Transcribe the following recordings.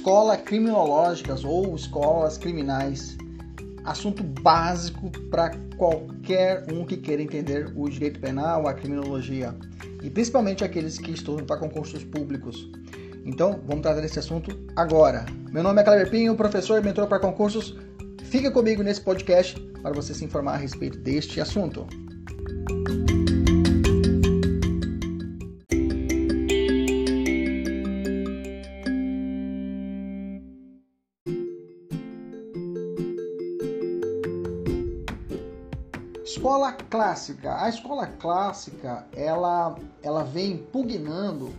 Escola criminológicas ou escolas criminais. Assunto básico para qualquer um que queira entender o direito penal, a criminologia e principalmente aqueles que estudam para concursos públicos. Então, vamos tratar desse assunto agora. Meu nome é Cleber Pinho, professor e mentor para concursos. Fica comigo nesse podcast para você se informar a respeito deste assunto. Escola clássica. A escola clássica, ela, ela vem pugnando.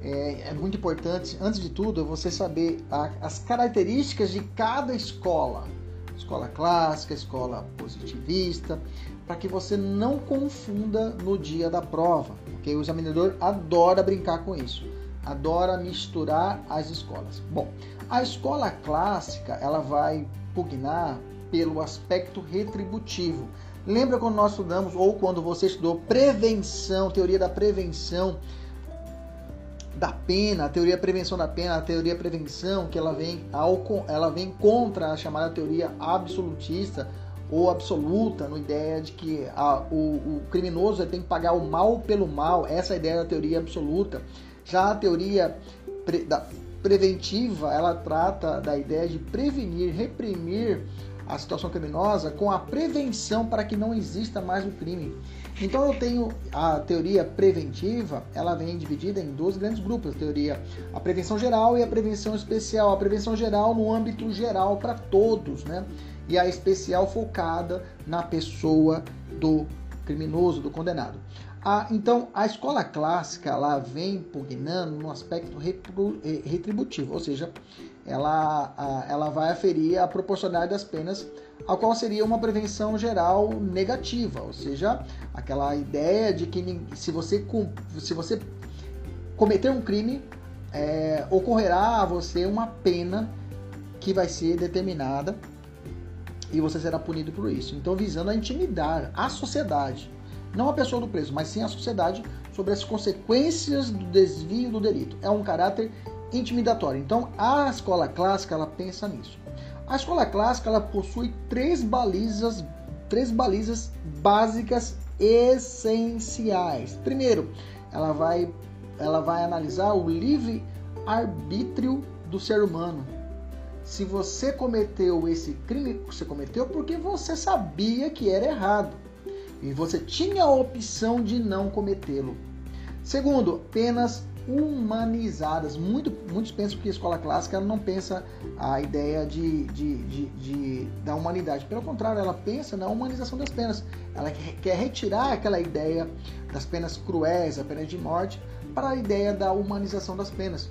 É, é muito importante, antes de tudo, você saber a, as características de cada escola. Escola clássica, escola positivista, para que você não confunda no dia da prova. Okay? O examinador adora brincar com isso, adora misturar as escolas. Bom, a escola clássica ela vai pugnar pelo aspecto retributivo. Lembra quando nós estudamos, ou quando você estudou prevenção, teoria da prevenção da pena, a teoria da prevenção da pena, a teoria da prevenção, que ela vem, ao, ela vem contra a chamada teoria absolutista ou absoluta, no ideia de que a, o, o criminoso tem que pagar o mal pelo mal, essa é a ideia da teoria absoluta. Já a teoria pre, da, preventiva, ela trata da ideia de prevenir, reprimir a situação criminosa com a prevenção para que não exista mais o crime. Então eu tenho a teoria preventiva, ela vem dividida em dois grandes grupos, a teoria a prevenção geral e a prevenção especial. A prevenção geral no âmbito geral para todos, né? E a especial focada na pessoa do criminoso, do condenado. Ah, então, a escola clássica ela vem pugnando no aspecto eh, retributivo, ou seja, ela, ela vai aferir a proporcionalidade das penas, a qual seria uma prevenção geral negativa, ou seja, aquela ideia de que se você, se você cometer um crime, é, ocorrerá a você uma pena que vai ser determinada e você será punido por isso. Então, visando a intimidar a sociedade, não a pessoa do preso, mas sim a sociedade sobre as consequências do desvio do delito. É um caráter intimidatório. Então, a escola clássica ela pensa nisso. A escola clássica ela possui três balizas, três balizas básicas essenciais. Primeiro, ela vai ela vai analisar o livre arbítrio do ser humano. Se você cometeu esse crime, você cometeu porque você sabia que era errado e você tinha a opção de não cometê-lo. Segundo, penas humanizadas. Muito, muitos pensam que a escola clássica não pensa a ideia de, de, de, de, da humanidade. Pelo contrário, ela pensa na humanização das penas. Ela quer retirar aquela ideia das penas cruéis, a pena de morte, para a ideia da humanização das penas.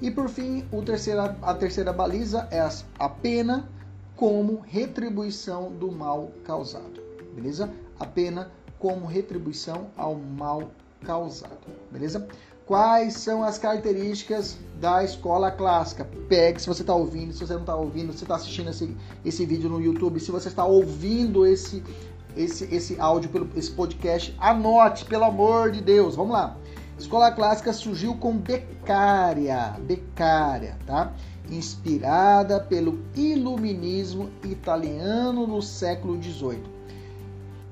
E por fim, o terceira, a terceira baliza é a pena como retribuição do mal causado. Beleza? A pena como retribuição ao mal causado. Beleza? Quais são as características da escola clássica? Pegue se você está ouvindo, se você não está ouvindo, se está assistindo esse, esse vídeo no YouTube, se você está ouvindo esse, esse, esse áudio, pelo, esse podcast, anote, pelo amor de Deus. Vamos lá. Escola clássica surgiu com Beccaria, Beccaria, tá? Inspirada pelo iluminismo italiano no século XVIII.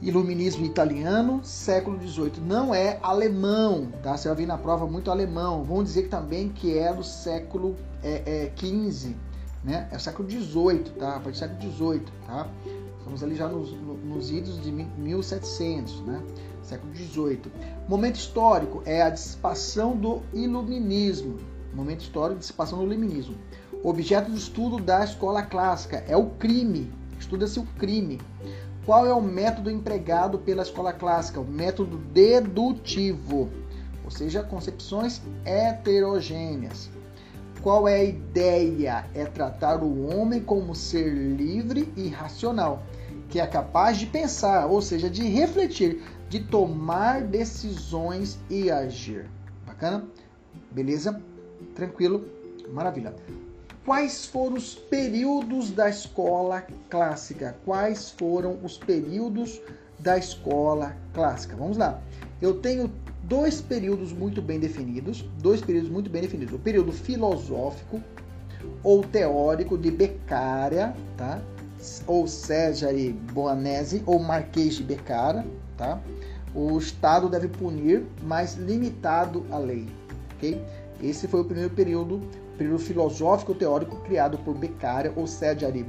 Iluminismo italiano, século XVIII. Não é alemão, tá? Você vai vir na prova muito alemão. Vamos dizer que também que é do século é, é, XV, né? É o século XVIII, tá? A partir do século XVIII, tá? Estamos ali já nos, nos idos de 1700, né? século XVIII. Momento histórico é a dissipação do iluminismo. Momento histórico, dissipação do iluminismo. Objeto de estudo da escola clássica é o crime. Estuda-se o crime. Qual é o método empregado pela escola clássica? O método dedutivo, ou seja, concepções heterogêneas. Qual é a ideia? É tratar o homem como ser livre e racional, que é capaz de pensar, ou seja, de refletir, de tomar decisões e agir. Bacana? Beleza? Tranquilo? Maravilha. Quais foram os períodos da escola clássica? Quais foram os períodos da escola clássica? Vamos lá. Eu tenho dois períodos muito bem definidos, dois períodos muito bem definidos. O período filosófico ou teórico de Beccaria, tá? Ou Cesare Boanese ou Marquês de Beccara, tá? O Estado deve punir, mas limitado à lei, ok? Esse foi o primeiro período período filosófico teórico criado por Beccaria ou Cesare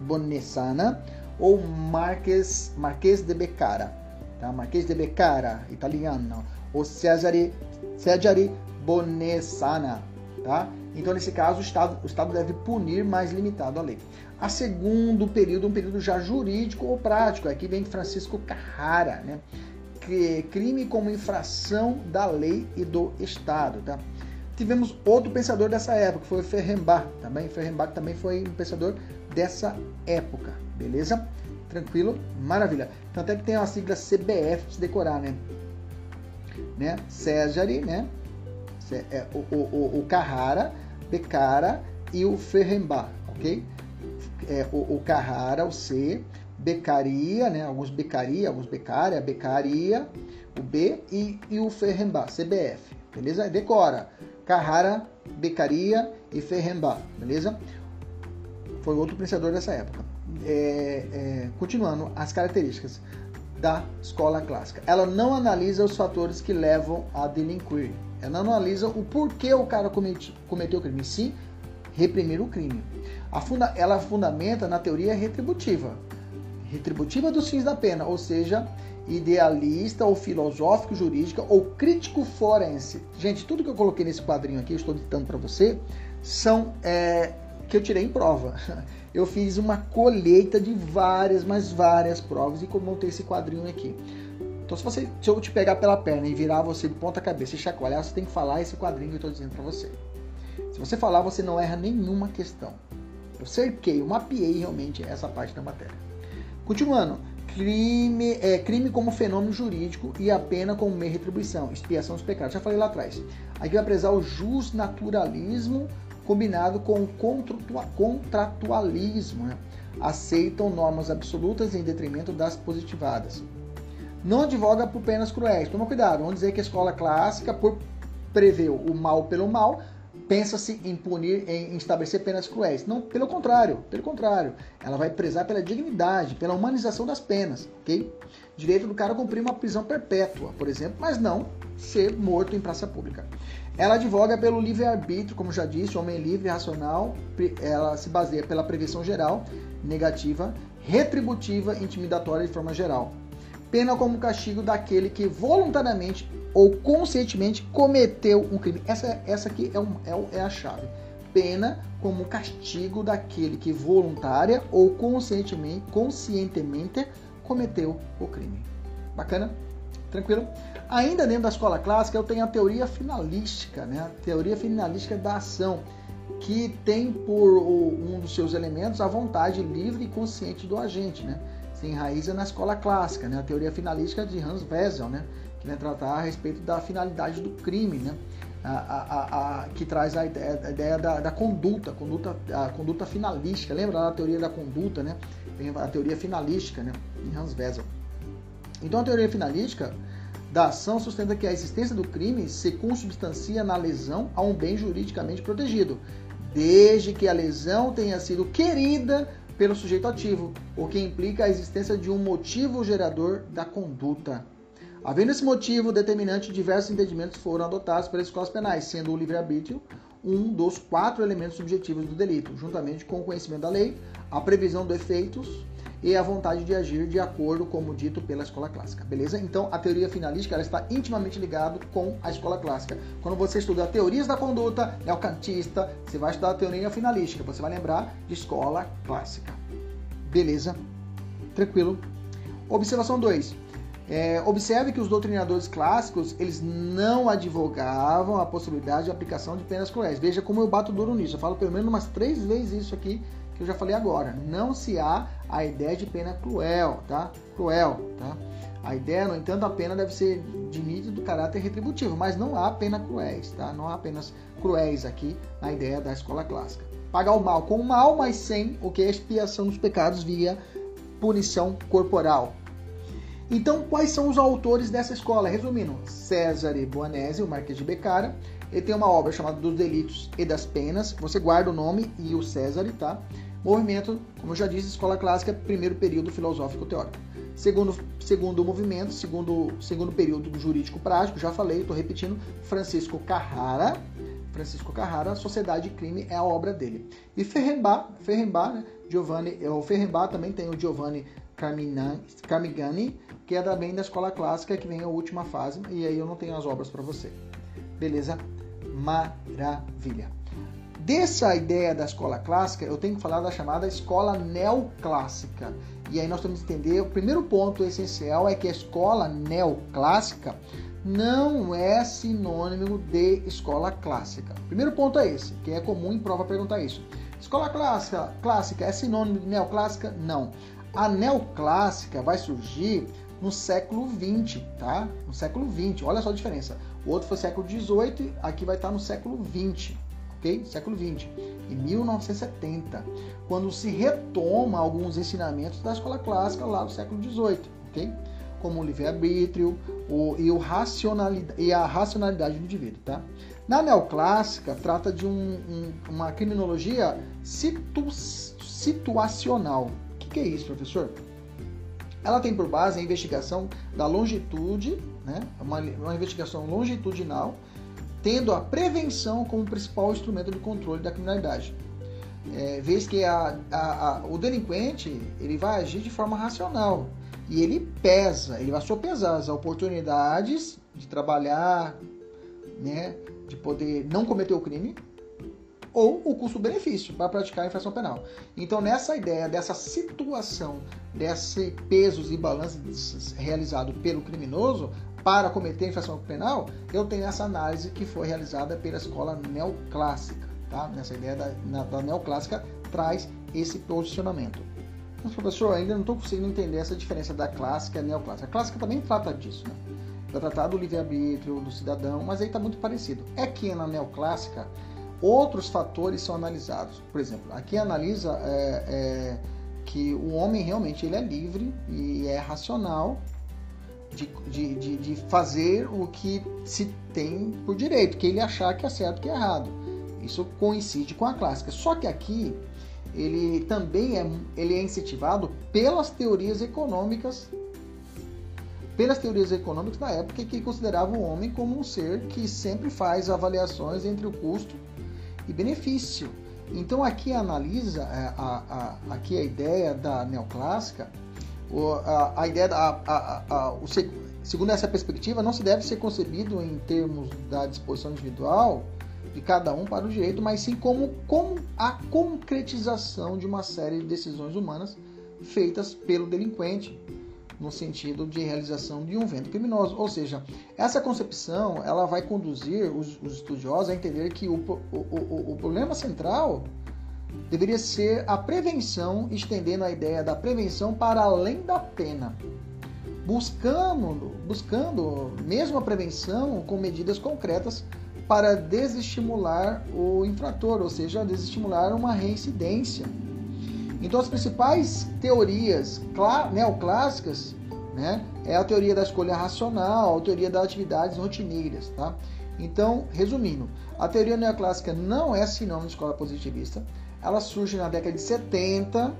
Bonessana ou Marques, Marques de Beccara, tá? Marques de Beccara, italiano, ou Cesare, Cesare Bonessana, tá? Então, nesse caso, o Estado, o Estado deve punir mais limitado a lei. A segundo período, um período já jurídico ou prático, aqui vem Francisco Carrara, né? Crime como infração da lei e do Estado, tá? Tivemos outro pensador dessa época, que foi o Ferrenbach, também. Ferrenbach também foi um pensador dessa época, beleza? Tranquilo? Maravilha. Tanto é que tem a sigla CBF para se decorar, né? né? Cesare, né? É, o, o, o, Carrara, Becara e o Ferrenbach, ok? É, o, o Carrara, o C, Becaria, né? Alguns Becaria, alguns Becária, Becaria, o B e, e o Ferrenbach, CBF, beleza? Decora. Carrara, Beccaria e Ferrembach, beleza? Foi outro pensador dessa época. É, é, continuando, as características da escola clássica. Ela não analisa os fatores que levam a delinquir. Ela não analisa o porquê o cara comete, cometeu o crime, sim reprimir o crime. Funda, ela fundamenta na teoria retributiva. Retributiva dos fins da pena, ou seja, idealista ou filosófico jurídica ou crítico forense. Gente, tudo que eu coloquei nesse quadrinho aqui, eu estou ditando para você, são é, que eu tirei em prova. Eu fiz uma colheita de várias, mas várias provas e montei esse quadrinho aqui. Então, se, você, se eu te pegar pela perna e virar você de ponta cabeça e chacoalhar, você tem que falar esse quadrinho que eu estou dizendo para você. Se você falar, você não erra nenhuma questão. Eu cerquei, eu mapeei realmente essa parte da matéria. Continuando, crime, é, crime como fenômeno jurídico e a pena como meio de retribuição, expiação dos pecados. Já falei lá atrás. Aqui vai prezar o justnaturalismo combinado com o contratualismo. Né? Aceitam normas absolutas em detrimento das positivadas. Não advoga por penas cruéis. Toma cuidado, vamos dizer que a escola clássica, por prever o mal pelo mal, pensa-se em punir, em estabelecer penas cruéis. Não, pelo contrário, pelo contrário. Ela vai prezar pela dignidade, pela humanização das penas, ok? Direito do cara cumprir uma prisão perpétua, por exemplo, mas não ser morto em praça pública. Ela advoga pelo livre-arbítrio, como já disse, homem livre e racional. Ela se baseia pela prevenção geral, negativa, retributiva, intimidatória de forma geral. Pena como castigo daquele que voluntariamente ou conscientemente cometeu um crime. Essa, essa aqui é, um, é, é a chave. Pena como castigo daquele que voluntária ou conscientemente, conscientemente cometeu o crime. Bacana? Tranquilo? Ainda dentro da escola clássica, eu tenho a teoria finalística, né? a teoria finalística da ação, que tem por um dos seus elementos a vontade livre e consciente do agente. Né? Se enraiza na escola clássica, né? a teoria finalística de Hans Wessel, né? Tratar a respeito da finalidade do crime, né? A, a, a, que traz a ideia, a ideia da, da, conduta, conduta, a conduta finalística. Lembra da teoria da conduta, né? A teoria finalística, né? Em Hans Wessel. Então a teoria finalística da ação sustenta que a existência do crime se consubstancia na lesão a um bem juridicamente protegido, desde que a lesão tenha sido querida pelo sujeito ativo, o que implica a existência de um motivo gerador da conduta. Havendo esse motivo determinante, diversos entendimentos foram adotados pelas escolas penais, sendo o livre-arbítrio um dos quatro elementos subjetivos do delito, juntamente com o conhecimento da lei, a previsão dos efeitos e a vontade de agir de acordo como dito pela escola clássica, beleza? Então a teoria finalística ela está intimamente ligada com a escola clássica. Quando você estuda teorias da conduta neocantista, você vai estudar a teoria finalística, você vai lembrar de escola clássica. Beleza? Tranquilo? Observação 2. É, observe que os doutrinadores clássicos eles não advogavam a possibilidade de aplicação de penas cruéis. Veja como eu bato duro nisso. Eu falo pelo menos umas três vezes isso aqui que eu já falei agora. Não se há a ideia de pena cruel, tá? Cruel, tá? A ideia, no entanto, a pena deve ser de nítido caráter retributivo, mas não há pena cruéis, tá? Não há apenas cruéis aqui na ideia da escola clássica. Pagar o mal com o mal, mas sem o que é expiação dos pecados via punição corporal, então, quais são os autores dessa escola? Resumindo, César Boanese, o Marquês de Becara. Ele tem uma obra chamada Dos Delitos e das Penas. Você guarda o nome e o César, tá? Movimento, como eu já disse, escola clássica, primeiro período filosófico teórico. Segundo, segundo movimento, segundo, segundo período jurídico prático, já falei, estou repetindo, Francisco Carrara. Francisco Carrara, Sociedade e Crime é a obra dele. E Ferrembá, Ferrembá, né? Giovanni, o Ferrembá também tem o Giovanni Carmigani, que é também da escola clássica, que vem a última fase, e aí eu não tenho as obras para você. Beleza? Maravilha. Dessa ideia da escola clássica, eu tenho que falar da chamada escola neoclássica. E aí nós temos que entender, o primeiro ponto essencial é que a escola neoclássica não é sinônimo de escola clássica. O primeiro ponto é esse, que é comum em prova perguntar isso. Escola clássica, clássica é sinônimo de neoclássica? Não. A neoclássica vai surgir no século 20, tá? No século 20, olha só a diferença. O outro foi século 18, aqui vai estar no século 20, ok? Século 20, em 1970, quando se retoma alguns ensinamentos da escola clássica lá do século 18, ok? Como o livre-arbítrio e, o e a racionalidade do indivíduo, tá? Na neoclássica, trata de um, um, uma criminologia situ, situacional. Que é isso, professor? Ela tem por base a investigação da longitude, né? uma, uma investigação longitudinal, tendo a prevenção como principal instrumento de controle da criminalidade. É, vez que a, a, a, o delinquente ele vai agir de forma racional e ele pesa, ele vai sopesar as oportunidades de trabalhar, né, de poder não cometer o crime ou o custo-benefício para praticar a infração penal. Então, nessa ideia dessa situação, desse pesos e balanços realizado pelo criminoso para cometer a infração penal, eu tenho essa análise que foi realizada pela escola neoclássica. Tá? Nessa ideia da, na, da neoclássica traz esse posicionamento. Mas, professor, ainda não estou conseguindo entender essa diferença da clássica e neoclássica. A clássica também trata disso, né? Vai tratar do livre-arbítrio, do cidadão, mas aí está muito parecido. É que na neoclássica outros fatores são analisados. Por exemplo, aqui analisa é, é, que o homem realmente ele é livre e é racional de, de, de, de, fazer o que se tem por direito, que ele achar que é certo que é errado. Isso coincide com a clássica. Só que aqui ele também é, ele é incentivado pelas teorias econômicas pelas teorias econômicas da época que consideravam o homem como um ser que sempre faz avaliações entre o custo e benefício. Então aqui analisa é, a, a, aqui a ideia da neoclássica, a, a ideia da, a, a, o, segundo essa perspectiva não se deve ser concebido em termos da disposição individual de cada um para o direito, mas sim como, como a concretização de uma série de decisões humanas feitas pelo delinquente no sentido de realização de um evento criminoso. Ou seja, essa concepção ela vai conduzir os, os estudiosos a entender que o, o, o, o problema central deveria ser a prevenção, estendendo a ideia da prevenção para além da pena, buscando, buscando mesmo a prevenção com medidas concretas para desestimular o infrator, ou seja, desestimular uma reincidência. Então, as principais teorias neoclássicas né, é a teoria da escolha racional, a teoria das atividades rotineiras. Tá? Então, resumindo, a teoria neoclássica não é sinônimo de escola positivista. Ela surge na década de 70.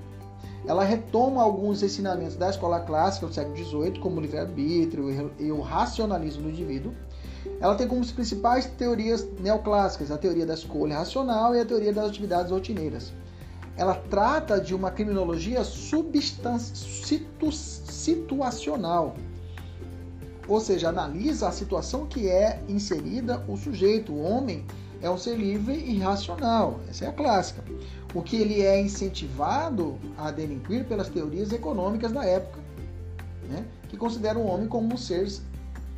Ela retoma alguns ensinamentos da escola clássica do século XVIII, como o livre-arbítrio e o racionalismo do indivíduo. Ela tem como principais teorias neoclássicas a teoria da escolha racional e a teoria das atividades rotineiras. Ela trata de uma criminologia situacional, ou seja, analisa a situação que é inserida o sujeito, o homem é um ser livre e racional, essa é a clássica. O que ele é incentivado a delinquir pelas teorias econômicas da época, né, que consideram o homem como um ser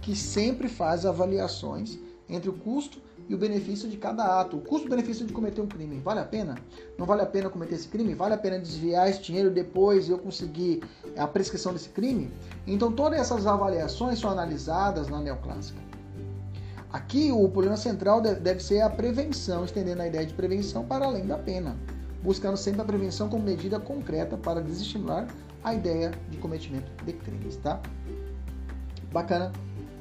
que sempre faz avaliações entre o custo e o benefício de cada ato. O custo-benefício de cometer um crime. Vale a pena? Não vale a pena cometer esse crime? Vale a pena desviar esse dinheiro depois e eu conseguir a prescrição desse crime? Então todas essas avaliações são analisadas na neoclássica. Aqui o problema central deve ser a prevenção, estendendo a ideia de prevenção para além da pena, buscando sempre a prevenção como medida concreta para desestimular a ideia de cometimento de crimes, tá? Bacana.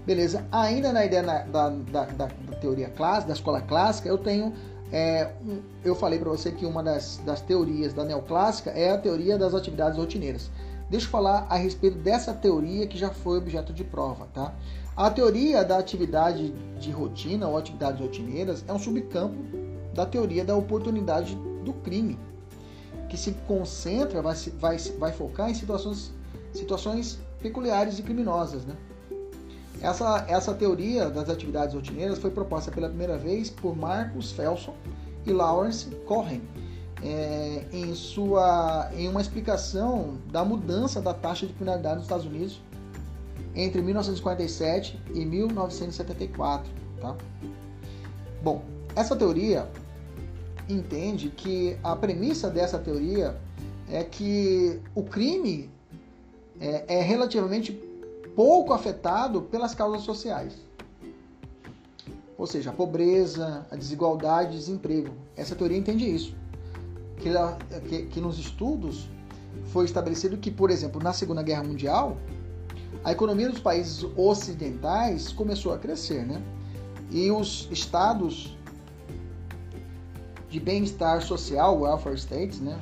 Beleza. Ainda na ideia da, da, da, da teoria clássica, da escola clássica, eu tenho. É, um, eu falei para você que uma das, das teorias da neoclássica é a teoria das atividades rotineiras. Deixa eu falar a respeito dessa teoria que já foi objeto de prova, tá? A teoria da atividade de rotina ou atividades rotineiras é um subcampo da teoria da oportunidade do crime, que se concentra, vai, vai, vai focar em situações, situações peculiares e criminosas, né? Essa, essa teoria das atividades rotineiras foi proposta pela primeira vez por Marcus Felson e Lawrence Cohen é, em, sua, em uma explicação da mudança da taxa de criminalidade nos Estados Unidos entre 1947 e 1974. Tá? Bom, essa teoria entende que a premissa dessa teoria é que o crime é, é relativamente pouco afetado pelas causas sociais. Ou seja, a pobreza, a desigualdade, desemprego. Essa teoria entende isso. Que, que, que nos estudos foi estabelecido que, por exemplo, na Segunda Guerra Mundial, a economia dos países ocidentais começou a crescer, né? E os estados de bem-estar social, welfare states, né?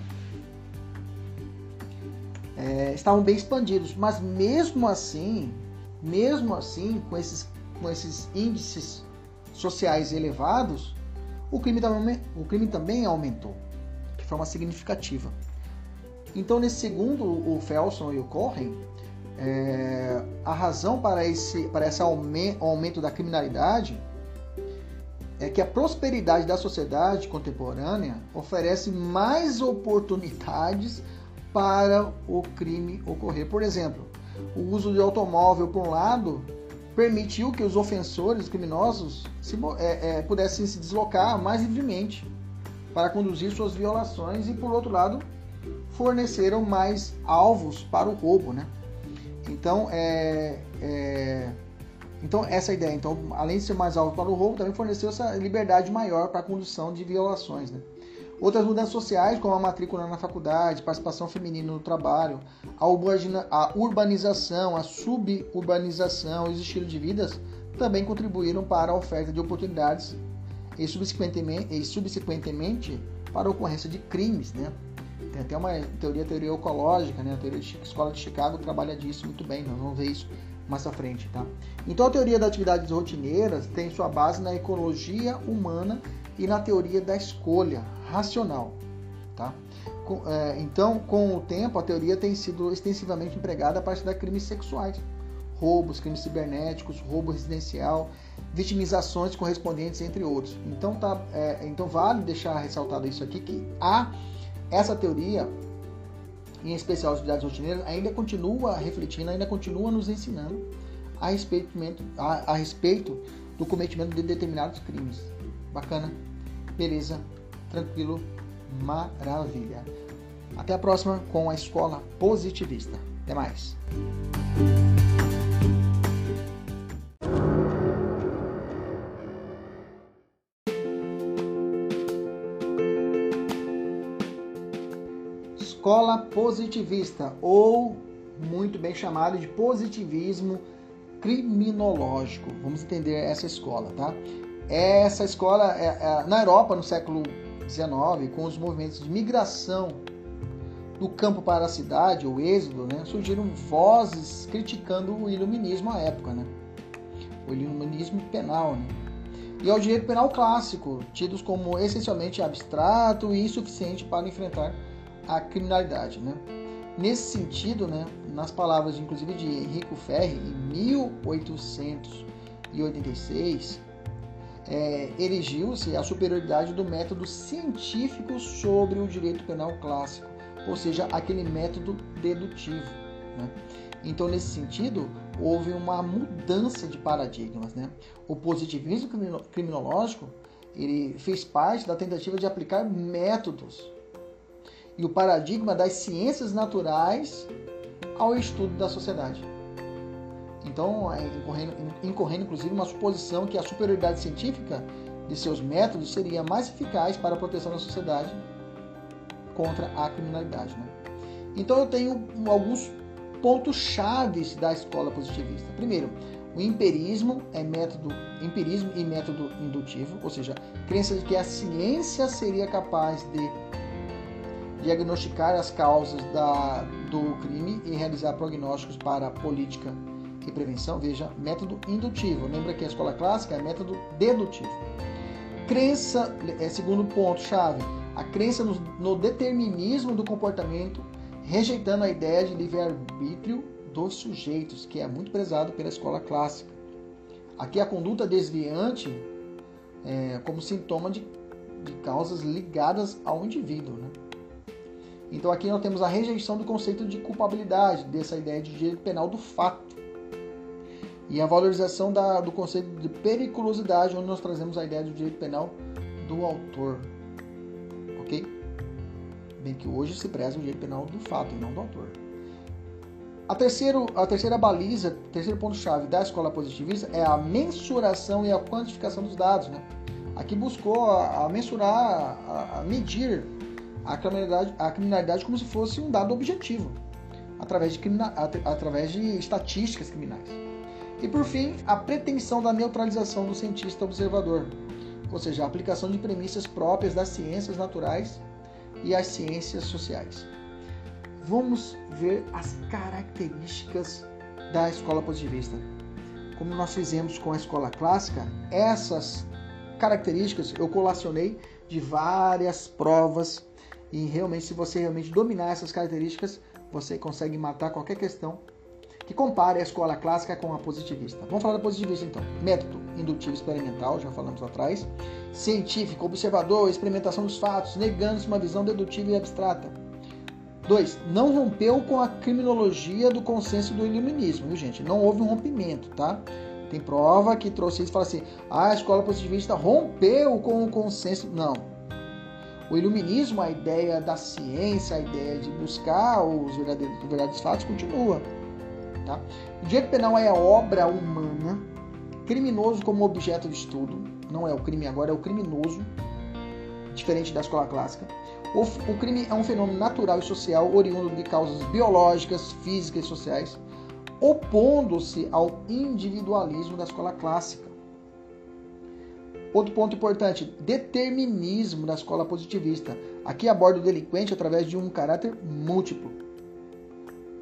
É, estavam bem expandidos, mas mesmo assim, mesmo assim, com esses, com esses índices sociais elevados, o crime, também, o crime também aumentou, de forma significativa. Então, nesse segundo, o Felson e o Cohen, é, a razão para esse, para esse aumento da criminalidade é que a prosperidade da sociedade contemporânea oferece mais oportunidades para o crime ocorrer. Por exemplo, o uso de automóvel, por um lado, permitiu que os ofensores, os criminosos, se, é, é, pudessem se deslocar mais livremente para conduzir suas violações e, por outro lado, forneceram mais alvos para o roubo, né? Então, é, é, então essa é a ideia. Então, além de ser mais alvo para o roubo, também forneceu essa liberdade maior para a condução de violações, né? Outras mudanças sociais, como a matrícula na faculdade, participação feminina no trabalho, a urbanização, a suburbanização e os estilos de vida também contribuíram para a oferta de oportunidades e subsequentemente, e subsequentemente para a ocorrência de crimes. Né? Tem até uma teoria, teoria ecológica, né? a teoria de Escola de Chicago trabalha disso muito bem, nós vamos ver isso mais à frente. Tá? Então a teoria das atividades rotineiras tem sua base na ecologia humana e na teoria da escolha racional. Tá? É, então, com o tempo, a teoria tem sido extensivamente empregada para estudar crimes sexuais, roubos, crimes cibernéticos, roubo residencial, vitimizações correspondentes, entre outros. Então, tá, é, então vale deixar ressaltado isso aqui, que há essa teoria, em especial as atividades rotineiras, ainda continua refletindo, ainda continua nos ensinando a respeito, a, a respeito do cometimento de determinados crimes. Bacana? Beleza? Tranquilo? Maravilha. Até a próxima com a Escola Positivista. Até mais. Escola Positivista, ou muito bem chamado de positivismo criminológico. Vamos entender essa escola, tá? Essa escola, é, é, na Europa, no século XIX, com os movimentos de migração do campo para a cidade, o êxodo, né, surgiram vozes criticando o iluminismo à época, né? o iluminismo penal. Né? e ao direito penal clássico, tidos como essencialmente abstrato e insuficiente para enfrentar a criminalidade. Né? Nesse sentido, né, nas palavras inclusive de Henrico Ferri, em 1886, é, erigiu-se a superioridade do método científico sobre o direito penal clássico, ou seja, aquele método dedutivo. Né? Então, nesse sentido, houve uma mudança de paradigmas. Né? O positivismo criminológico ele fez parte da tentativa de aplicar métodos e o paradigma das ciências naturais ao estudo da sociedade. Então, é, incorrendo, incorrendo inclusive uma suposição que a superioridade científica de seus métodos seria mais eficaz para a proteção da sociedade contra a criminalidade. Né? Então, eu tenho alguns pontos chaves da escola positivista. Primeiro, o empirismo é método empirismo e método indutivo, ou seja, crença de que a ciência seria capaz de diagnosticar as causas da, do crime e realizar prognósticos para a política e prevenção, veja, método indutivo. Lembra que a escola clássica é método dedutivo. Crença, é segundo ponto chave, a crença no, no determinismo do comportamento, rejeitando a ideia de livre-arbítrio dos sujeitos, que é muito prezado pela escola clássica. Aqui a conduta desviante é, como sintoma de, de causas ligadas ao indivíduo. Né? Então aqui nós temos a rejeição do conceito de culpabilidade, dessa ideia de direito penal do fato e a valorização da, do conceito de periculosidade, onde nós trazemos a ideia do direito penal do autor. Ok? Bem que hoje se preza o direito penal do fato e não do autor. A, terceiro, a terceira baliza, terceiro ponto-chave da escola positivista é a mensuração e a quantificação dos dados. Né? Aqui buscou a, a mensurar, a, a medir a criminalidade, a criminalidade como se fosse um dado objetivo, através de, através de estatísticas criminais. E por fim, a pretensão da neutralização do cientista observador, ou seja, a aplicação de premissas próprias das ciências naturais e as ciências sociais. Vamos ver as características da escola positivista. Como nós fizemos com a escola clássica, essas características eu colacionei de várias provas e realmente se você realmente dominar essas características, você consegue matar qualquer questão que compare a escola clássica com a positivista. Vamos falar da positivista então. Método indutivo experimental, já falamos lá atrás. Científico, observador, experimentação dos fatos, negando-se uma visão dedutiva e abstrata. 2. Não rompeu com a criminologia do consenso do iluminismo, viu gente? Não houve um rompimento, tá? Tem prova que trouxe isso e fala assim: ah, a escola positivista rompeu com o consenso. Não. O iluminismo, a ideia da ciência, a ideia de buscar os verdadeiros, os verdadeiros fatos, continua. Tá? O direito penal é a obra humana, criminoso como objeto de estudo, não é o crime agora, é o criminoso, diferente da escola clássica. O, o crime é um fenômeno natural e social oriundo de causas biológicas, físicas e sociais, opondo-se ao individualismo da escola clássica. Outro ponto importante, determinismo da escola positivista. Aqui aborda o delinquente através de um caráter múltiplo.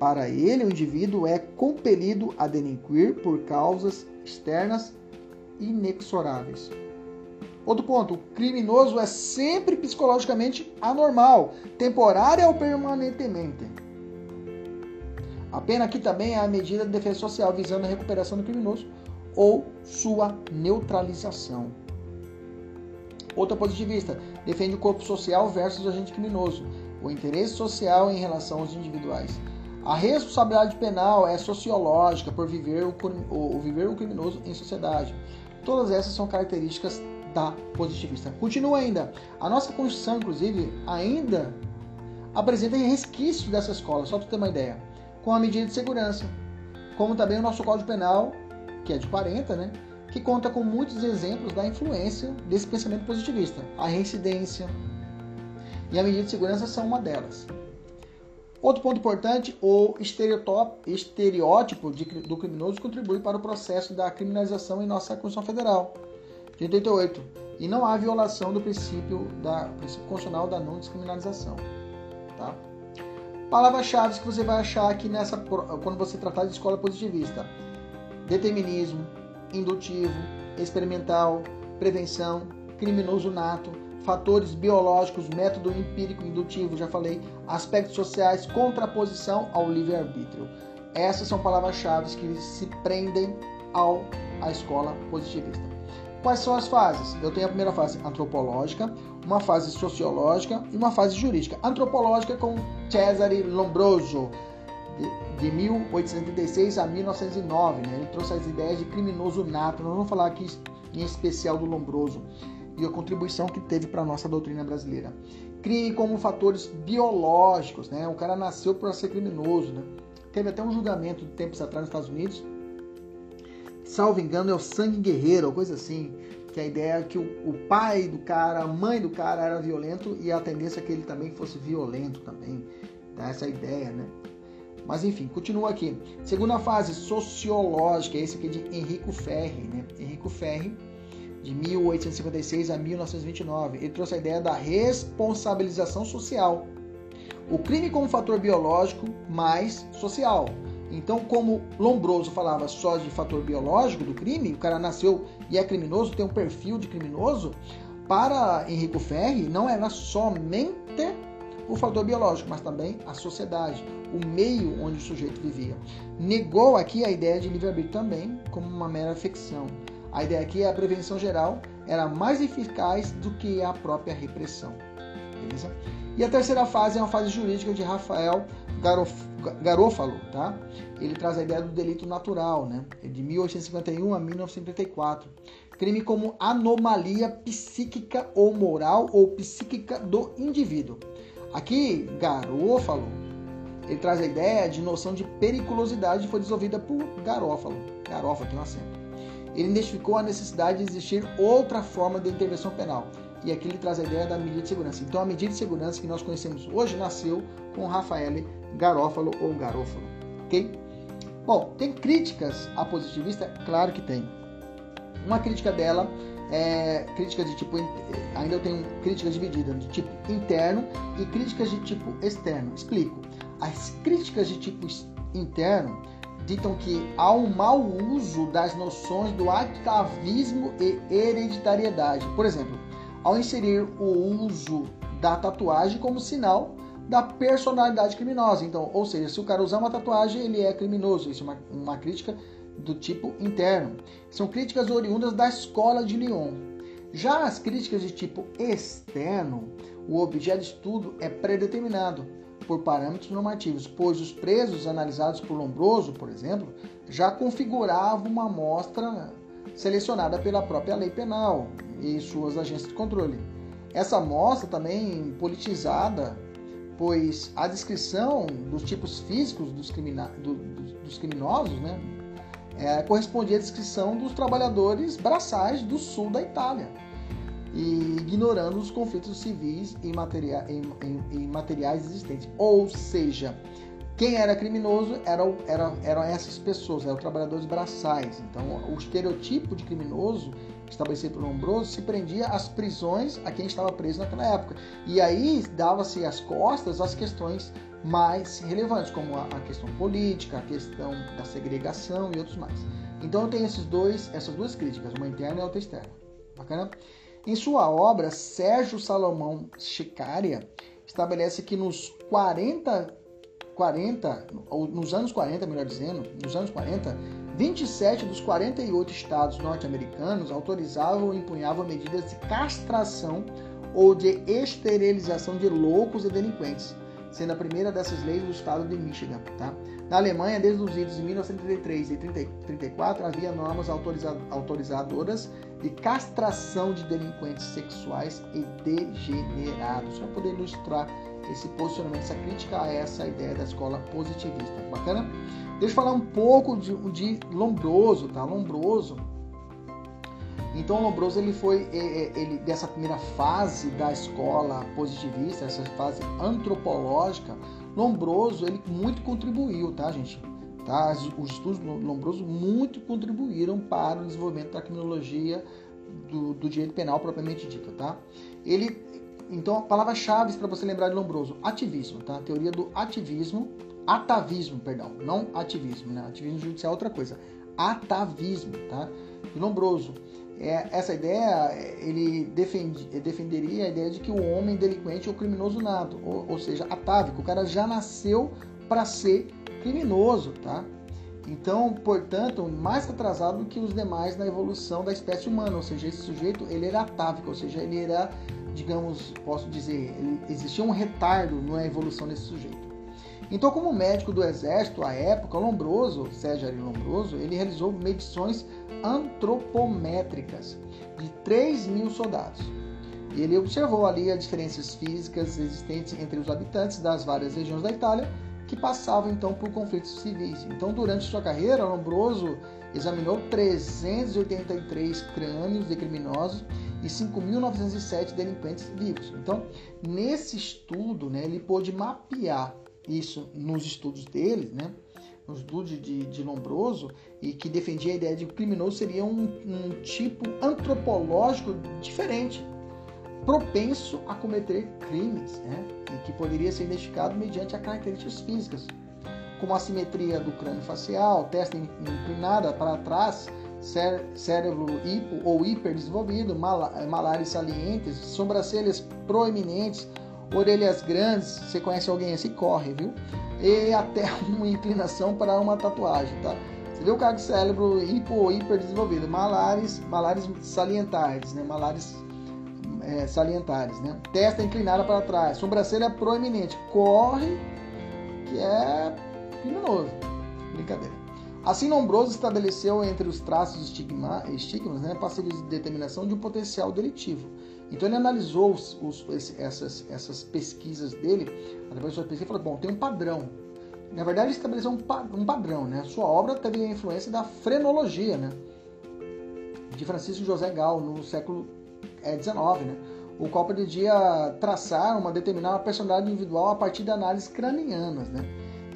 Para ele, o indivíduo é compelido a delinquir por causas externas inexoráveis. Outro ponto: o criminoso é sempre psicologicamente anormal, temporária ou permanentemente. A pena aqui também é a medida de defesa social visando a recuperação do criminoso ou sua neutralização. Outra positivista defende o corpo social versus o agente criminoso, o interesse social em relação aos individuais. A responsabilidade penal é sociológica por viver o, o, viver o criminoso em sociedade. Todas essas são características da positivista. Continua ainda. A nossa Constituição, inclusive, ainda apresenta resquícios dessa escola, só para ter uma ideia, com a medida de segurança. Como também o nosso Código Penal, que é de 40, né? que conta com muitos exemplos da influência desse pensamento positivista. A reincidência e a medida de segurança são uma delas. Outro ponto importante, o estereótipo de, do criminoso contribui para o processo da criminalização em nossa Constituição Federal, de 88, e não há violação do princípio, da, princípio constitucional da não descriminalização. Tá? Palavras-chave que você vai achar aqui nessa quando você tratar de escola positivista: determinismo, indutivo, experimental, prevenção, criminoso nato, fatores biológicos, método empírico indutivo, já falei, aspectos sociais, contraposição ao livre-arbítrio. Essas são palavras-chave que se prendem ao à escola positivista. Quais são as fases? Eu tenho a primeira fase antropológica, uma fase sociológica e uma fase jurídica. Antropológica com Cesare Lombroso, de, de 1836 a 1909. Né? Ele trouxe as ideias de criminoso nato. Nós vamos falar aqui em especial do Lombroso e a contribuição que teve para a nossa doutrina brasileira. Crime como fatores biológicos, né? O cara nasceu para ser criminoso, né? Teve até um julgamento de tempos atrás nos Estados Unidos. Salvo engano, é o sangue guerreiro, coisa assim. Que a ideia é que o, o pai do cara, a mãe do cara era violento e a tendência é que ele também fosse violento também. Dá essa ideia, né? Mas enfim, continua aqui. Segunda fase, sociológica, esse aqui de Henrico Ferri, né? Henrico Ferri de 1856 a 1929. Ele trouxe a ideia da responsabilização social. O crime como fator biológico mais social. Então, como Lombroso falava só de fator biológico do crime, o cara nasceu e é criminoso, tem um perfil de criminoso, para Henrico Ferri não era somente o fator biológico, mas também a sociedade, o meio onde o sujeito vivia. Negou aqui a ideia de livre-arbítrio também como uma mera ficção. A ideia aqui é a prevenção geral era mais eficaz do que a própria repressão. Beleza? E a terceira fase é uma fase jurídica de Rafael Garof, Garofalo, tá? Ele traz a ideia do delito natural, né? É de 1851 a 1934. Crime como anomalia psíquica ou moral ou psíquica do indivíduo. Aqui, Garofalo, ele traz a ideia de noção de periculosidade que foi desenvolvida por Garófalo. Garófalo tem um acento ele identificou a necessidade de existir outra forma de intervenção penal. E aqui ele traz a ideia da medida de segurança. Então, a medida de segurança que nós conhecemos hoje nasceu com Rafael Garófalo ou Garófalo. Ok? Bom, tem críticas à positivista? Claro que tem. Uma crítica dela é crítica de tipo. Ainda eu tenho críticas divididas de tipo interno e críticas de tipo externo. Explico. As críticas de tipo interno ditam que há um mau uso das noções do atavismo e hereditariedade. Por exemplo, ao inserir o uso da tatuagem como sinal da personalidade criminosa. Então, ou seja, se o cara usar uma tatuagem, ele é criminoso. Isso é uma, uma crítica do tipo interno. São críticas oriundas da escola de Lyon. Já as críticas de tipo externo, o objeto de estudo é predeterminado por parâmetros normativos, pois os presos analisados por Lombroso, por exemplo, já configuravam uma amostra selecionada pela própria lei penal e suas agências de controle. Essa amostra também politizada, pois a descrição dos tipos físicos dos, crimina do, dos criminosos né, é, correspondia à descrição dos trabalhadores braçais do sul da Itália e ignorando os conflitos civis e, materia, materiais existentes. Ou seja, quem era criminoso era, era, eram essas pessoas, eram trabalhadores braçais. Então, o estereotipo de criminoso estabelecido por Lombroso se prendia às prisões a quem estava preso naquela época. E aí dava-se as costas às questões mais relevantes, como a, a, questão política, a questão da segregação e outros mais. Então, tenho esses dois, essas duas críticas, uma interna e outra externa. Bacana? Em sua obra, Sérgio Salomão Chicaria estabelece que nos 40, 40, ou nos anos 40, melhor dizendo, nos anos 40, 27 dos 48 estados norte-americanos autorizavam ou empunhavam medidas de castração ou de esterilização de loucos e delinquentes, sendo a primeira dessas leis do estado de Michigan. Tá? Na Alemanha, desde os idos de 1933 e 1934, havia normas autorizadoras de castração de delinquentes sexuais e degenerados, para poder ilustrar esse posicionamento, essa crítica a essa ideia da escola positivista. Bacana? Deixa eu falar um pouco de, de Lombroso, tá? Lombroso. Então, Lombroso ele foi é, é, ele dessa primeira fase da escola positivista, essa fase antropológica. Lombroso ele muito contribuiu, tá, gente? Tá? Os estudos Lombroso muito contribuíram para o desenvolvimento da criminologia do, do direito penal propriamente dita. Tá? Ele, então, palavras-chave para você lembrar de Lombroso: ativismo, tá? teoria do ativismo, atavismo, perdão, não ativismo, né? Ativismo judicial é outra coisa. Atavismo, tá? de Lombroso. É, essa ideia, ele defende, defenderia a ideia de que o homem delinquente é o criminoso nato, ou, ou seja, atávico. O cara já nasceu para ser criminoso, tá? Então, portanto, mais atrasado que os demais na evolução da espécie humana, ou seja, esse sujeito ele era atávico, ou seja, ele era, digamos, posso dizer, existia um retardo na evolução desse sujeito. Então, como médico do exército à época, Lombroso, Sérgio Lombroso, ele realizou medições antropométricas de 3 mil soldados. Ele observou ali as diferenças físicas existentes entre os habitantes das várias regiões da Itália que passavam então por conflitos civis. Então, durante sua carreira, Lombroso examinou 383 crânios de criminosos e 5.907 delinquentes vivos. Então, nesse estudo, né, ele pôde mapear isso nos estudos dele, né? No estudo de, de Lombroso, e que defendia a ideia de que o criminoso seria um, um tipo antropológico diferente, propenso a cometer crimes, né? E que poderia ser identificado mediante as características físicas, como a simetria do crânio facial, testa inclinada para trás, cérebro hipo ou hiperdesenvolvido, malares salientes, sobrancelhas proeminentes, orelhas grandes, você conhece alguém assim, corre, viu? E até uma inclinação para uma tatuagem, tá? Você vê o cara de cérebro hipo ou hiperdesenvolvido, malares, malares salientares, né? Malares é, salientares, né? Testa inclinada para trás, sobrancelha proeminente, corre, que é criminoso. Brincadeira. Assim, Lombroso estabeleceu entre os traços estigma, estigmas né, passíveis de determinação de um potencial delitivo então ele analisou os, os, essas, essas pesquisas dele, através de suas pesquisas, e falou: bom, tem um padrão. Na verdade, ele estabeleceu um, um padrão, né? Sua obra teve a influência da frenologia, né? De Francisco José Gal, no século É, né? O qual pretendia traçar uma determinada personalidade individual a partir de análises cranianas, né?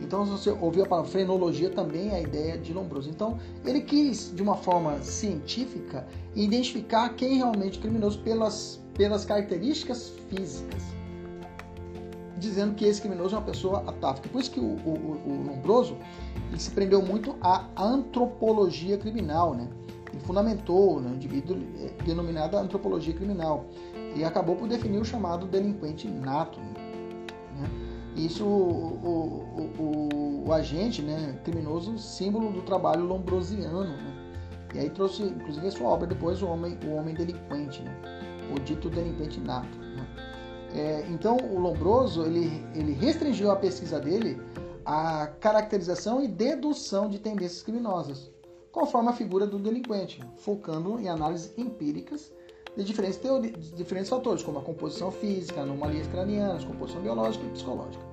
Então, se você ouviu a palavra frenologia, também é a ideia de Lombroso. Então, ele quis, de uma forma científica, identificar quem é realmente criminoso pelas pelas características físicas, dizendo que esse criminoso é uma pessoa atávica. Por isso que o, o, o Lombroso ele se prendeu muito à antropologia criminal, né? Fundamentou né, um indivíduo denominado antropologia criminal e acabou por definir o chamado delinquente nato. Né? Isso, o, o, o, agente né, criminoso, símbolo do trabalho lombrosiano. Né? E aí trouxe, inclusive, a sua obra depois, O Homem, o homem Delinquente. Né? o dito delinquente nato. Né? É, então, o Lombroso ele, ele restringiu a pesquisa dele à caracterização e dedução de tendências criminosas, conforme a figura do delinquente, focando em análises empíricas de diferentes, de diferentes fatores, como a composição física, anomalias cranianas, composição biológica e psicológica.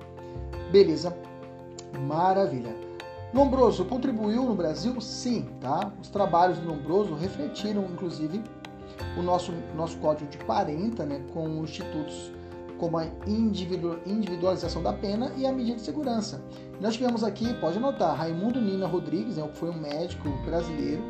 Beleza, maravilha. Lombroso contribuiu no Brasil? Sim, tá? Os trabalhos do Lombroso refletiram, inclusive, o nosso, nosso código de 40, né, com institutos como a individualização da pena e a medida de segurança. Nós tivemos aqui, pode anotar, Raimundo Nina Rodrigues, né, que foi um médico brasileiro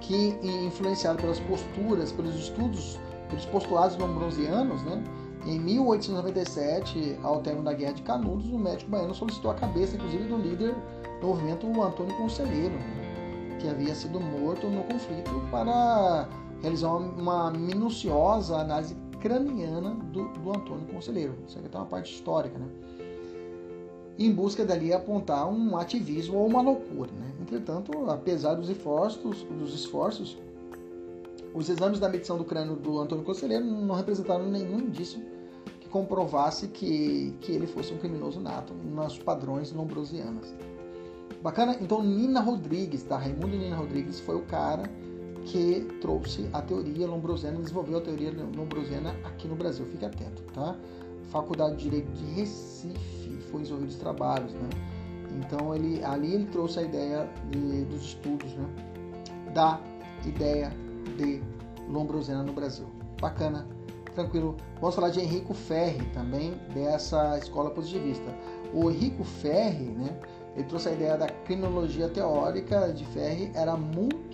que, influenciado pelas posturas, pelos estudos, pelos postulados lombrosianos, né, em 1897, ao término da Guerra de Canudos, o médico baiano solicitou a cabeça, inclusive, do líder do movimento, Antônio Conselheiro, né, que havia sido morto no conflito para realizou uma minuciosa análise craniana do, do Antônio Conselheiro. Isso aqui tem uma parte histórica, né? Em busca dali apontar um ativismo ou uma loucura, né? Entretanto, apesar dos esforços, dos esforços, os exames da medição do crânio do Antônio Conselheiro não representaram nenhum indício que comprovasse que, que ele fosse um criminoso nato nos padrões lombrosianos. Bacana? Então, Nina Rodrigues, tá? Raimundo Nina Rodrigues foi o cara que trouxe a teoria lombrosiana, desenvolveu a teoria lombrosiana aqui no Brasil. Fique atento, tá? Faculdade de Direito de Recife foi desenvolvido os trabalhos, né? Então ele ali ele trouxe a ideia de, dos estudos, né? Da ideia de lombrosiana no Brasil. Bacana, tranquilo. Vamos falar de Henrico Ferri também dessa escola positivista. O Henrico Ferri, né? Ele trouxe a ideia da criminologia teórica de Ferri era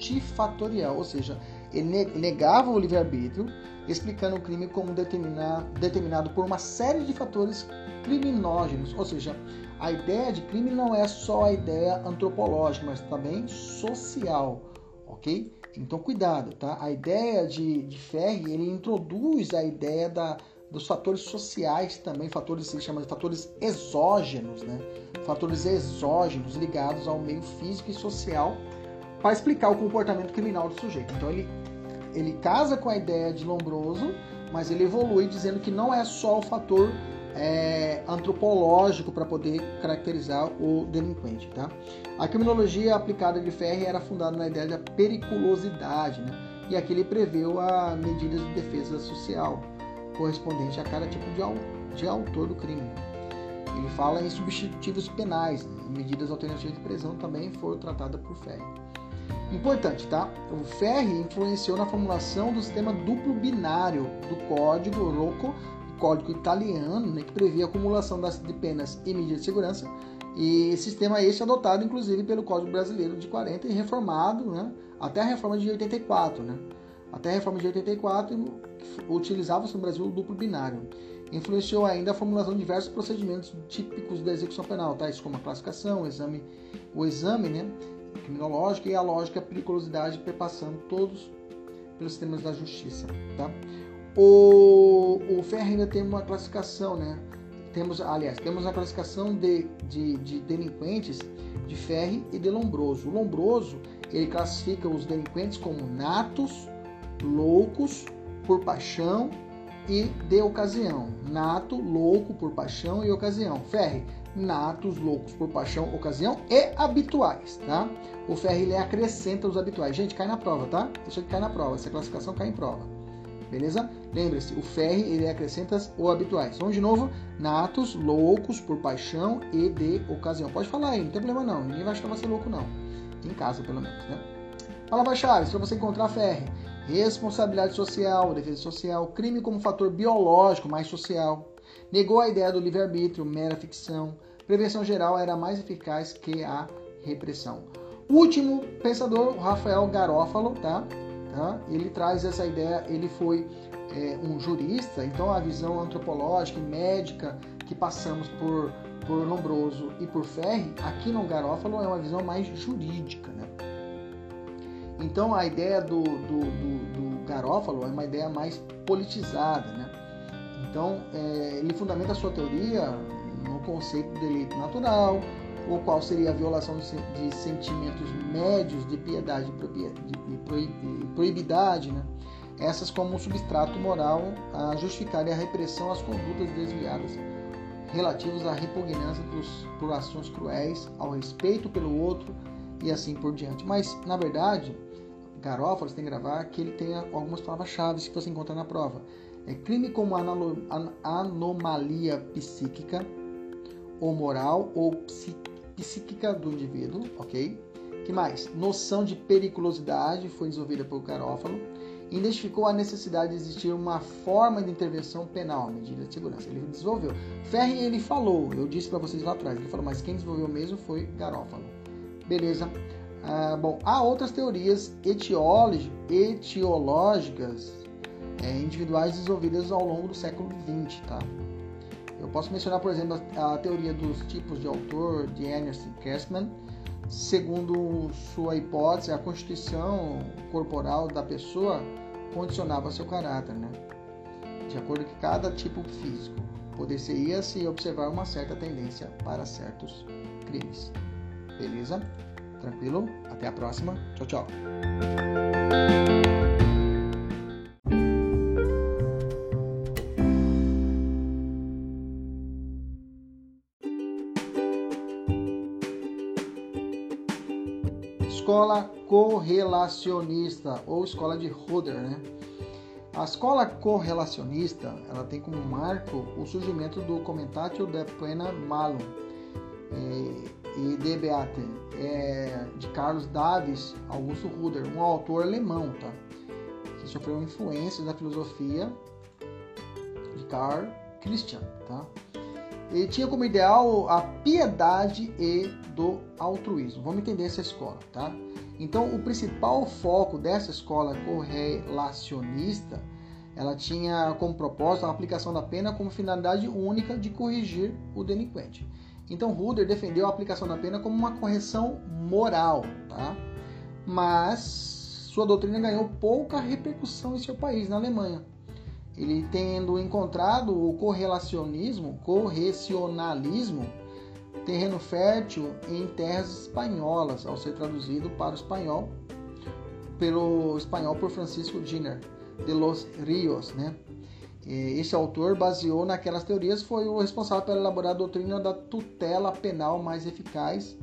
multifatorial, ou seja, ele negava o livre-arbítrio, explicando o crime como determinado por uma série de fatores criminógenos, ou seja, a ideia de crime não é só a ideia antropológica, mas também social, ok? Então, cuidado, tá? A ideia de, de Ferri, ele introduz a ideia da, dos fatores sociais também, fatores, ele chama de fatores exógenos, né? Fatores exógenos ligados ao meio físico e social para explicar o comportamento criminal do sujeito. Então, ele, ele casa com a ideia de Lombroso, mas ele evolui dizendo que não é só o fator é, antropológico para poder caracterizar o delinquente. Tá? A criminologia aplicada de Ferri era fundada na ideia da periculosidade, né? e aqui ele preveu a medidas de defesa social correspondente a cada tipo de, de autor do crime. Ele fala em substitutivos penais, né? medidas alternativas de prisão também foram tratadas por Ferri. Importante, tá? O Ferri influenciou na formulação do sistema duplo binário do Código Rocco código italiano, né, que previa a acumulação de penas e medidas de segurança, e sistema este adotado inclusive pelo Código Brasileiro de 40 e reformado né, até a reforma de 84. Né? Até a reforma de 84 utilizava-se no Brasil o duplo binário. Influenciou ainda a formulação de diversos procedimentos típicos da execução penal, tais como a classificação, o exame, o exame né, criminológico e a lógica periculosidade, perpassando todos pelos sistemas da justiça. Tá? O, o Ferro ainda tem uma classificação, né? Temos, aliás, temos a classificação de, de, de delinquentes de Ferri e de Lombroso. O Lombroso, ele classifica os delinquentes como natos, loucos, por paixão e de ocasião. Nato, louco, por paixão e ocasião. Ferri, natos, loucos, por paixão, ocasião e habituais, tá? O ele acrescenta os habituais. Gente, cai na prova, tá? Isso aqui cai na prova. Essa classificação cai em prova beleza? Lembre-se, o ferre ele acrescenta o habituais. Vamos de novo, natos, loucos, por paixão e de ocasião. Pode falar aí, não tem problema não, ninguém vai achar você louco não. Em casa, pelo menos, né? Palavra-chave, para você encontrar ferre. Responsabilidade social, defesa social, crime como fator biológico, mais social. Negou a ideia do livre-arbítrio, mera ficção. Prevenção geral era mais eficaz que a repressão. Último pensador, Rafael Garófalo, tá? Tá? Ele traz essa ideia, ele foi é, um jurista, então a visão antropológica e médica que passamos por, por Lombroso e por Ferri, aqui no Garófalo é uma visão mais jurídica. Né? Então a ideia do, do, do, do Garófalo é uma ideia mais politizada. Né? Então é, ele fundamenta a sua teoria no conceito de delito natural, o qual seria a violação de sentimentos médios de piedade e proibidade, né? essas como um substrato moral a justificar a repressão às condutas desviadas relativas à repugnância por ações cruéis, ao respeito pelo outro e assim por diante. Mas, na verdade, Garófalos tem que gravar que ele tem algumas palavras-chave que você encontra na prova. É crime como anomalia psíquica, ou moral, ou psíquica do indivíduo, ok? que mais? Noção de periculosidade foi desenvolvida por Carófalo. Identificou a necessidade de existir uma forma de intervenção penal, medida de segurança. Ele desenvolveu. Ferri, ele falou, eu disse para vocês lá atrás, ele falou, mas quem desenvolveu mesmo foi Garófalo. Beleza. Ah, bom, há outras teorias etiológicas é, individuais desenvolvidas ao longo do século XX, tá? Eu posso mencionar, por exemplo, a, teoria dos tipos de autor de Ernest Kessman. Segundo sua hipótese, a constituição corporal da pessoa condicionava seu caráter, né? De acordo com cada tipo físico, poderia se observar uma certa tendência para certos crimes. Beleza? Tranquilo? Até a próxima. Tchau, tchau. Correlacionista ou escola de Roder, né? A escola correlacionista, ela tem como marco o surgimento do Comentatio de Pena Malum é, e de Beate, é, de Carlos Davis Augusto Ruder, um autor alemão, tá? Que sofreu influência da filosofia de Carl Christian, tá? Ele tinha como ideal a piedade e do altruísmo. Vamos entender essa escola, tá? Então, o principal foco dessa escola correlacionista, ela tinha como propósito a aplicação da pena como finalidade única de corrigir o delinquente. Então, Ruder defendeu a aplicação da pena como uma correção moral, tá? Mas sua doutrina ganhou pouca repercussão em seu país, na Alemanha. Ele tendo encontrado o correlacionismo, correcionalismo, terreno fértil em terras espanholas, ao ser traduzido para o espanhol pelo espanhol por Francisco Giner de los Rios, né? Esse autor baseou naquelas teorias, foi o responsável por elaborar a doutrina da tutela penal mais eficaz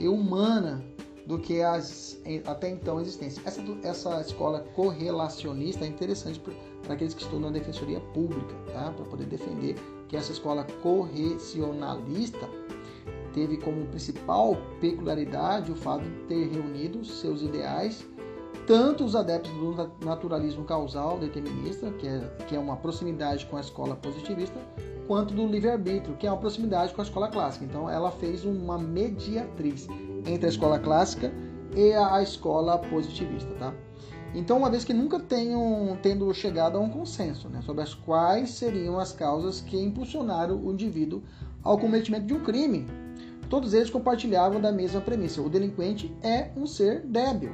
e humana do que as até então existentes. Essa, essa escola correlacionista é interessante para aqueles que estudam na defensoria pública, tá? para poder defender que essa escola correcionalista teve como principal peculiaridade o fato de ter reunido seus ideais tanto os adeptos do naturalismo causal determinista, que é, que é uma proximidade com a escola positivista, quanto do livre-arbítrio, que é uma proximidade com a escola clássica. Então, ela fez uma mediatriz entre a escola clássica e a escola positivista, tá? Então, uma vez que nunca tenham tendo chegado a um consenso né, sobre as quais seriam as causas que impulsionaram o indivíduo ao cometimento de um crime, todos eles compartilhavam da mesma premissa: o delinquente é um ser débil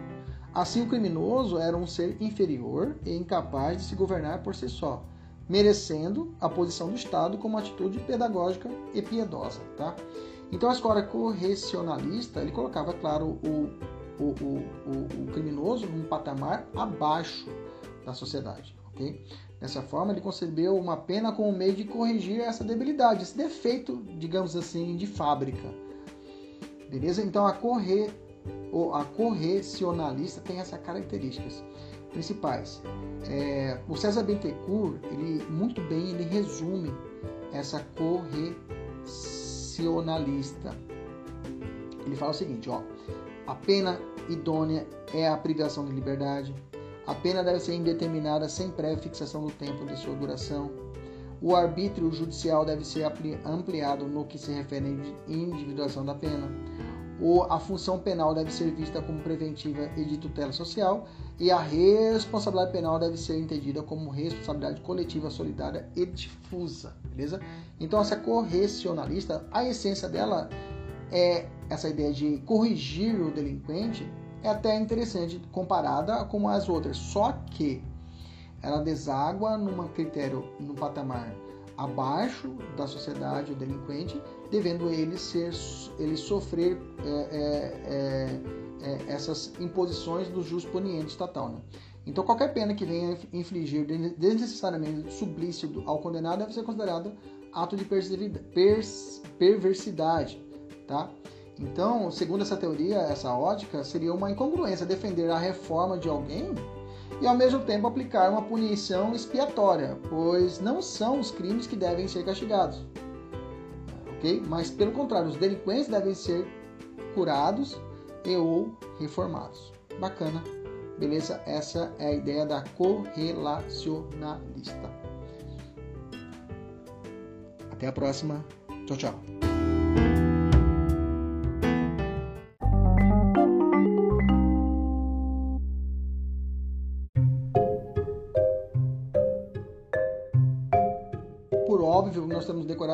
Assim, o criminoso era um ser inferior e incapaz de se governar por si só, merecendo a posição do Estado como atitude pedagógica e piedosa. Tá? Então, a escola correcionalista ele colocava, claro, o, o, o, o criminoso num patamar abaixo da sociedade. Okay? Dessa forma, ele concebeu uma pena como meio de corrigir essa debilidade, esse defeito, digamos assim, de fábrica. Beleza? Então, a corre a correcionalista tem essas características principais. É, o César Bentecourt, ele muito bem, ele resume essa correcionalista. Ele fala o seguinte, ó: a pena idônea é a privação de liberdade. A pena deve ser indeterminada sem prévia fixação do tempo de sua duração. O arbítrio judicial deve ser ampliado no que se refere à individuação da pena ou a função penal deve ser vista como preventiva e de tutela social, e a responsabilidade penal deve ser entendida como responsabilidade coletiva, solidária e difusa, beleza? Então essa correcionalista, a essência dela é essa ideia de corrigir o delinquente, é até interessante comparada com as outras, só que ela deságua num critério, num patamar abaixo da sociedade, o delinquente, devendo ele ser, ele sofrer é, é, é, é essas imposições do jus poniente estatal. Né? Então, qualquer pena que venha infligir desnecessariamente suplício ao condenado deve ser considerado ato de perversidade, tá? Então, segundo essa teoria, essa ótica, seria uma incongruência defender a reforma de alguém e ao mesmo tempo aplicar uma punição expiatória, pois não são os crimes que devem ser castigados. ok? Mas pelo contrário, os delinquentes devem ser curados e ou reformados. Bacana. Beleza? Essa é a ideia da correlacionalista. Até a próxima. Tchau, tchau.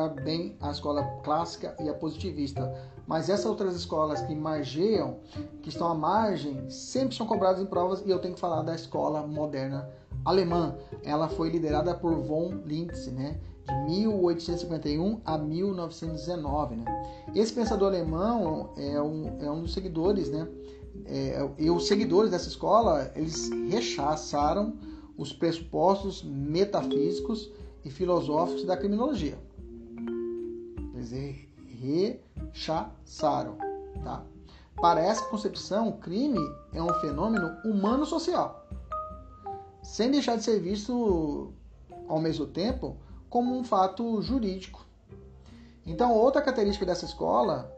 Bem a escola clássica e a positivista, mas essas outras escolas que margeiam, que estão à margem, sempre são cobradas em provas e eu tenho que falar da escola moderna alemã. Ela foi liderada por von Lintz, né? de 1851 a 1919. Né? Esse pensador alemão é um, é um dos seguidores, né? É, e os seguidores dessa escola eles rechaçaram os pressupostos metafísicos e filosóficos da criminologia. Eles rechaçaram. Tá? Para essa concepção, o crime é um fenômeno humano-social, sem deixar de ser visto ao mesmo tempo como um fato jurídico. Então, outra característica dessa escola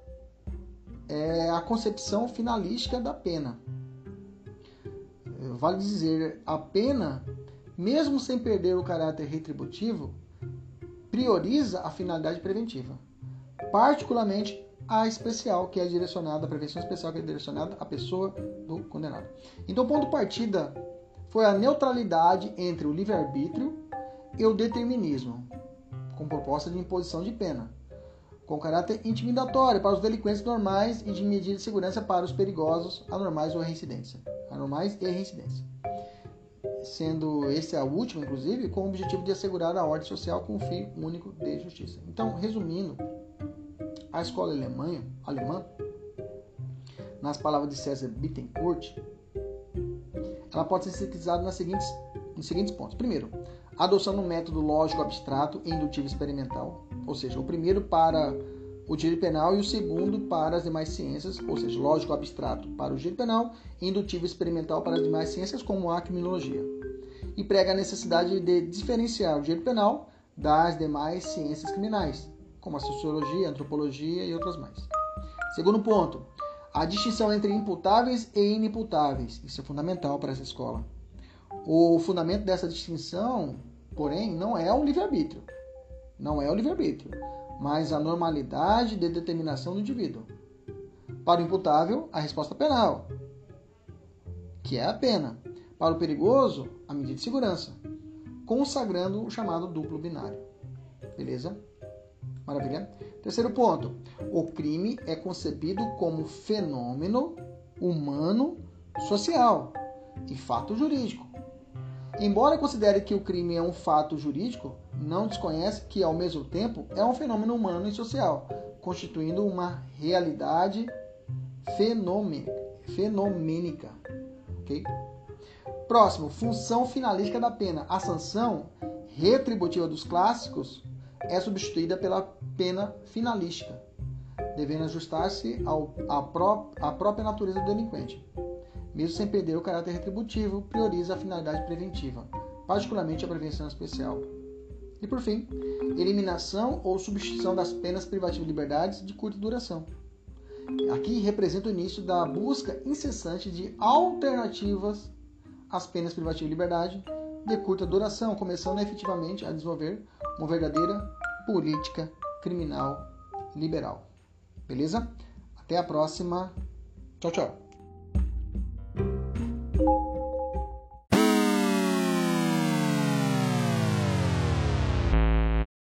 é a concepção finalística da pena. Vale dizer, a pena mesmo sem perder o caráter retributivo, prioriza a finalidade preventiva, particularmente a especial, que é direcionada, a prevenção especial, que é direcionada à pessoa do condenado. Então, o ponto de partida foi a neutralidade entre o livre-arbítrio e o determinismo, com proposta de imposição de pena, com caráter intimidatório para os delinquentes normais e de medida de segurança para os perigosos, anormais ou reincidentes. anormais e reincidência. Sendo esse a última, inclusive, com o objetivo de assegurar a ordem social com o fim único de justiça. Então, resumindo, a escola alemã, alemã nas palavras de César Bittencourt, ela pode ser sintetizada nas seguintes, nos seguintes pontos. Primeiro, adoção do método lógico abstrato e indutivo experimental, ou seja, o primeiro para o direito penal e o segundo para as demais ciências, ou seja, lógico abstrato para o direito penal e indutivo experimental para as demais ciências, como a criminologia. E prega a necessidade de diferenciar o direito penal das demais ciências criminais, como a sociologia, a antropologia e outras mais. Segundo ponto, a distinção entre imputáveis e inimputáveis. Isso é fundamental para essa escola. O fundamento dessa distinção, porém, não é o livre-arbítrio. Não é o livre-arbítrio mas a normalidade de determinação do indivíduo. Para o imputável, a resposta penal, que é a pena. Para o perigoso, a medida de segurança, consagrando o chamado duplo binário. Beleza? Maravilha? Terceiro ponto: o crime é concebido como fenômeno humano social e fato jurídico. Embora considere que o crime é um fato jurídico, não desconhece que, ao mesmo tempo, é um fenômeno humano e social, constituindo uma realidade fenomênica. Okay? Próximo, função finalística da pena. A sanção retributiva dos clássicos é substituída pela pena finalística, devendo ajustar-se à pró própria natureza do delinquente mesmo sem perder o caráter retributivo, prioriza a finalidade preventiva, particularmente a prevenção especial. E por fim, eliminação ou substituição das penas privativas de liberdades de curta duração. Aqui representa o início da busca incessante de alternativas às penas privativas de liberdade de curta duração, começando efetivamente a desenvolver uma verdadeira política criminal liberal. Beleza? Até a próxima. Tchau, tchau.